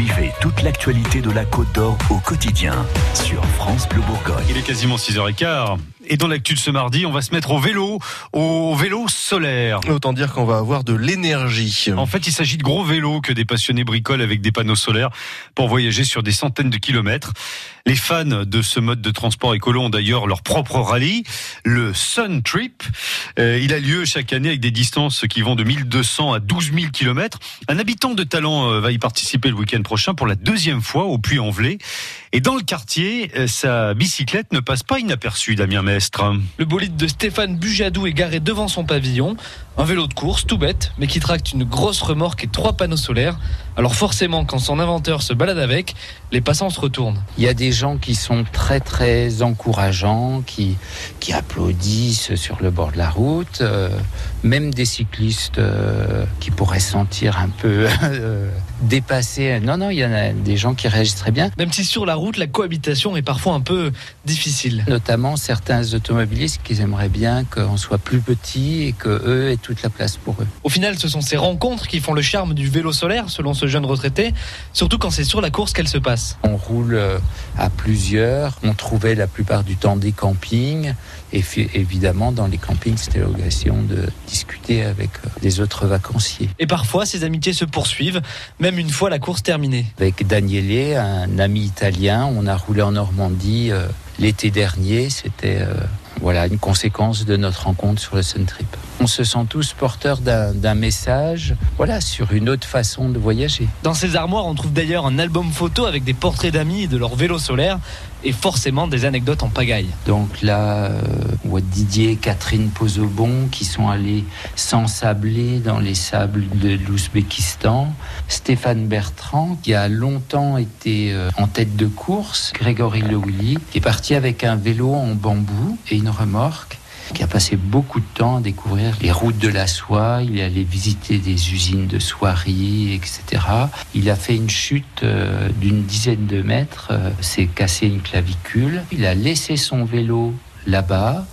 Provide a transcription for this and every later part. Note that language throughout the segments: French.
Suivez toute l'actualité de la Côte d'Or au quotidien sur France Bleu Bourgogne. Il est quasiment 6h15. Et dans l'actu de ce mardi, on va se mettre au vélo, au vélo solaire. Autant dire qu'on va avoir de l'énergie. En fait, il s'agit de gros vélos que des passionnés bricolent avec des panneaux solaires pour voyager sur des centaines de kilomètres. Les fans de ce mode de transport écolo ont d'ailleurs leur propre rallye, le Sun Trip. Euh, il a lieu chaque année avec des distances qui vont de 1200 à 12 000 kilomètres. Un habitant de talent euh, va y participer le week-end prochain pour la deuxième fois au Puy-en-Velay. Et dans le quartier, euh, sa bicyclette ne passe pas inaperçue, Damien Mestre. Le bolide de Stéphane Bujadou est garé devant son pavillon. Un vélo de course, tout bête, mais qui tracte une grosse remorque et trois panneaux solaires. Alors forcément, quand son inventeur se balade avec, les passants se retournent. Il y a des gens qui sont très très encourageants, qui, qui applaudissent sur le bord de la route, euh, même des cyclistes euh, qui pourraient se sentir un peu euh, dépassés. Non, non, il y en a des gens qui réagissent très bien. Même si sur la route, la cohabitation est parfois un peu difficile. Notamment certains automobilistes qui aimeraient bien qu'on soit plus petit et que eux aient toute la place pour eux. Au final, ce sont ces rencontres qui font le charme du vélo solaire, selon ce jeune retraité, surtout quand c'est sur la course qu'elle se passe. On roule à plusieurs, on trouvait la plupart du temps des campings, et évidemment dans les campings c'était l'occasion de discuter avec euh, les autres vacanciers. Et parfois ces amitiés se poursuivent, même une fois la course terminée. Avec Daniele, un ami italien, on a roulé en Normandie euh, l'été dernier, c'était voilà une conséquence de notre rencontre sur le Sun Trip. On se sent tous porteurs d'un message, voilà, sur une autre façon de voyager. Dans ces armoires, on trouve d'ailleurs un album photo avec des portraits d'amis et de leur vélo solaire et forcément des anecdotes en pagaille. Donc là, euh, Didier et Catherine Pozobon qui sont allés s'ensabler dans les sables de l'Ouzbékistan. Stéphane Bertrand qui a longtemps été euh, en tête de course. Grégory Lewilly qui est parti avec un vélo en bambou et une remorque qui a passé beaucoup de temps à découvrir les routes de la soie. Il est allé visiter des usines de soierie, etc. Il a fait une chute euh, d'une dizaine de mètres, euh, s'est cassé une clavicule. Il a laissé son vélo là-bas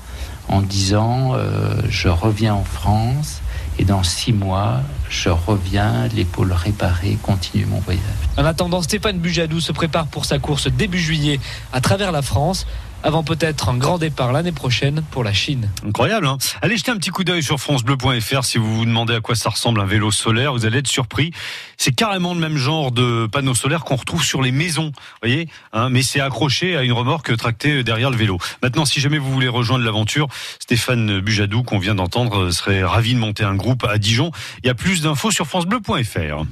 en disant euh, je reviens en France et dans six mois, je reviens, l'épaule réparée, continue mon voyage. En attendant, Stéphane Bujadou se prépare pour sa course début juillet à travers la France avant peut-être un grand départ l'année prochaine pour la Chine. Incroyable, hein Allez jeter un petit coup d'œil sur francebleu.fr si vous vous demandez à quoi ça ressemble un vélo solaire, vous allez être surpris. C'est carrément le même genre de panneau solaire qu'on retrouve sur les maisons, voyez hein Mais c'est accroché à une remorque tractée derrière le vélo. Maintenant, si jamais vous voulez rejoindre l'aventure, Stéphane Bujadou, qu'on vient d'entendre, serait ravi de monter un groupe à Dijon. Il y a plus d'infos sur francebleu.fr.